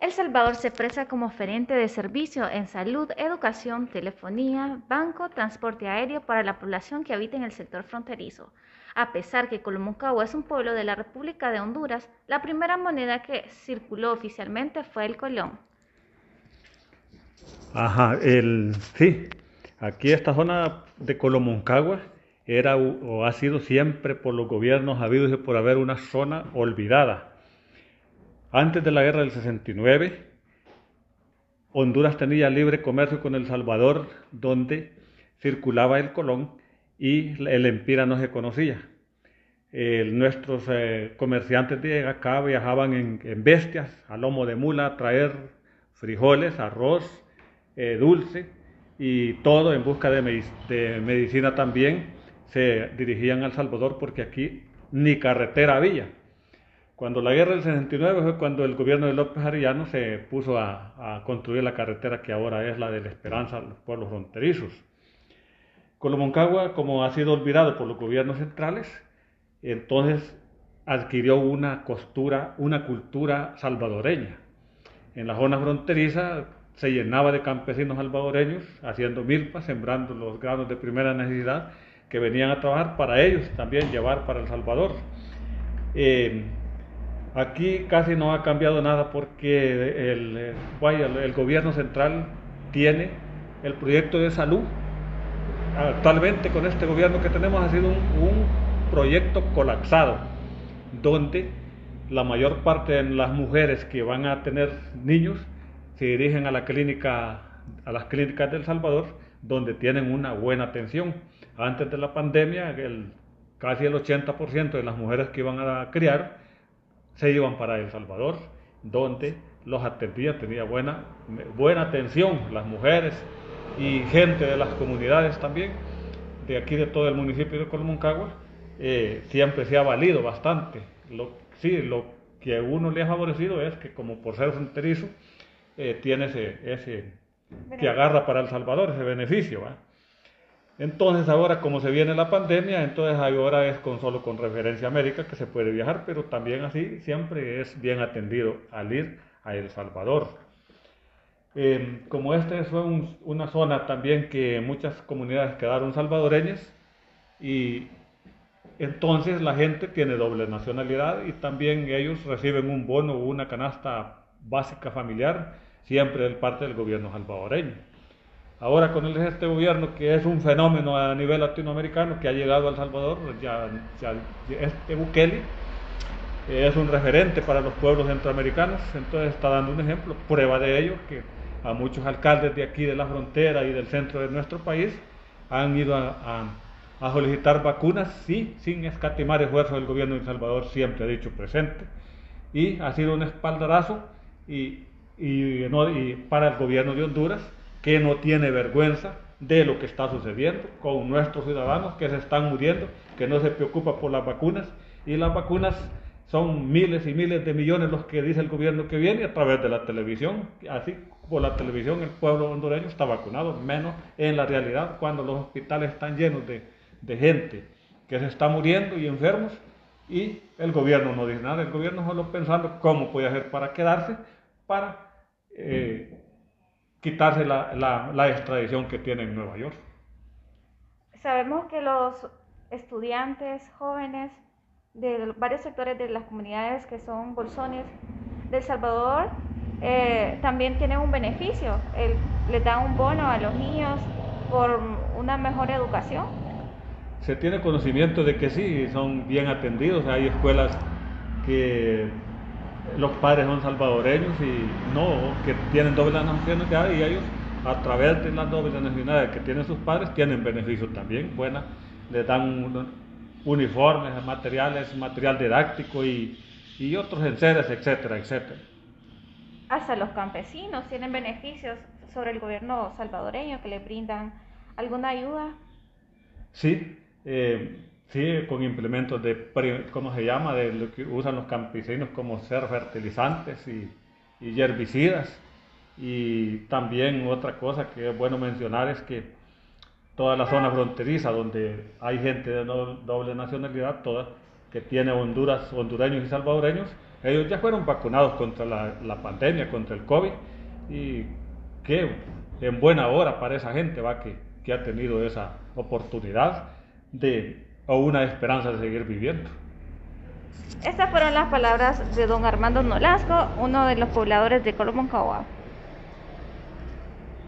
El Salvador se presta como oferente de servicio en salud, educación, telefonía, banco, transporte aéreo para la población que habita en el sector fronterizo. A pesar que Colomucagua es un pueblo de la República de Honduras, la primera moneda que circuló oficialmente fue el colón. Ajá, el, sí, aquí esta zona de Colomoncagua era o ha sido siempre por los gobiernos habidos y por haber una zona olvidada antes de la guerra del 69, Honduras tenía libre comercio con El Salvador, donde circulaba el colón y el empira no se conocía. nuestros eh, comerciantes de acá viajaban en, bestias, a lomo de mula, a traer frijoles, arroz, eh, dulce y todo en busca de medicina también. Se dirigían al Salvador porque aquí ni carretera había. Cuando la guerra del 69 fue cuando el gobierno de López Arellano se puso a, construir la carretera que ahora es la de la Esperanza a los pueblos fronterizos. Colomoncagua, como ha sido olvidado por los gobiernos centrales, entonces adquirió una costura, una cultura salvadoreña. En la zona fronteriza se llenaba de campesinos salvadoreños haciendo milpas, sembrando los granos de primera necesidad que venían a trabajar para ellos también llevar para El Salvador. Eh, Aquí casi no ha cambiado nada porque el, gobierno central tiene el proyecto de salud. Actualmente con este gobierno que tenemos ha sido un, proyecto colapsado, donde la mayor parte de las mujeres que van a tener niños se dirigen a la clínica, a las clínicas del Salvador, donde tienen una buena atención. Antes de la pandemia, casi el 80% de las mujeres que iban a criar se iban para El Salvador, donde los atendían, tenía buena, buena atención las mujeres y gente de las comunidades también, de aquí de todo el municipio de Colomoncagua, eh, siempre se ha valido bastante. Lo, sí, lo que a uno le ha favorecido es que como por ser fronterizo, eh, tiene ese, ese que agarra para El Salvador ese beneficio. Entonces ahora como se viene la pandemia, entonces ahora es con solo con referencia a América que se puede viajar, pero también así siempre es bien atendido al ir a El Salvador. Em, como esta es una zona también que muchas comunidades quedaron salvadoreñas y entonces la gente tiene doble nacionalidad y también ellos reciben un bono o una canasta básica familiar siempre de parte del gobierno salvadoreño. Ahora con este gobierno que es un fenómeno a nivel latinoamericano que ha llegado a El Salvador, ya, este Bukele es un referente para los pueblos centroamericanos, entonces está dando un ejemplo, prueba de ello, que a muchos alcaldes de aquí de la frontera y del centro de nuestro país han ido a, solicitar vacunas, sí, sin escatimar esfuerzos del gobierno de El Salvador, siempre ha dicho presente, y ha sido un espaldarazo y, y, y para el gobierno de Honduras que no tiene vergüenza de lo que está sucediendo con nuestros ciudadanos que se están muriendo, que no se preocupa por las vacunas y las vacunas son miles y miles de millones los que dice el gobierno que viene a través de la televisión. Así por la televisión el pueblo hondureño está vacunado, menos en la realidad cuando los hospitales están llenos de, gente que se está muriendo y enfermos y el gobierno no dice nada, el gobierno solo pensando cómo puede hacer para quedarse, para eh, quitarse la, la, extradición que tiene en Nueva York. Sabemos que los estudiantes jóvenes de varios sectores de las comunidades que son bolsones de El Salvador eh, también tienen un beneficio, el, les dan un bono a los niños por una mejor educación. Se tiene conocimiento de que sí, son bien atendidos, hay escuelas que los padres son salvadoreños y no, que tienen doble nacionalidad y ellos a través de las doble nacionalidades que tienen sus padres tienen beneficios también, buenas, les dan uniformes, materiales, material didáctico y, y otros enseres, etcétera, etcétera. Hasta los campesinos tienen beneficios sobre el gobierno salvadoreño que le brindan alguna ayuda. Sí, eh, Sí, con implementos de, ¿cómo se llama? De lo que usan los campesinos como ser fertilizantes y, y herbicidas. Y también otra cosa que es bueno mencionar es que toda la zona fronteriza donde hay gente de doble nacionalidad, toda, que tiene Honduras, hondureños y salvadoreños, Ellos ya fueron vacunados contra la, la pandemia, contra el COVID, y qué en buena hora para esa gente va que, que ha tenido esa oportunidad de, o una esperanza de seguir viviendo. Estas fueron las palabras de don Armando Nolasco, uno de los pobladores de Colomoncagua.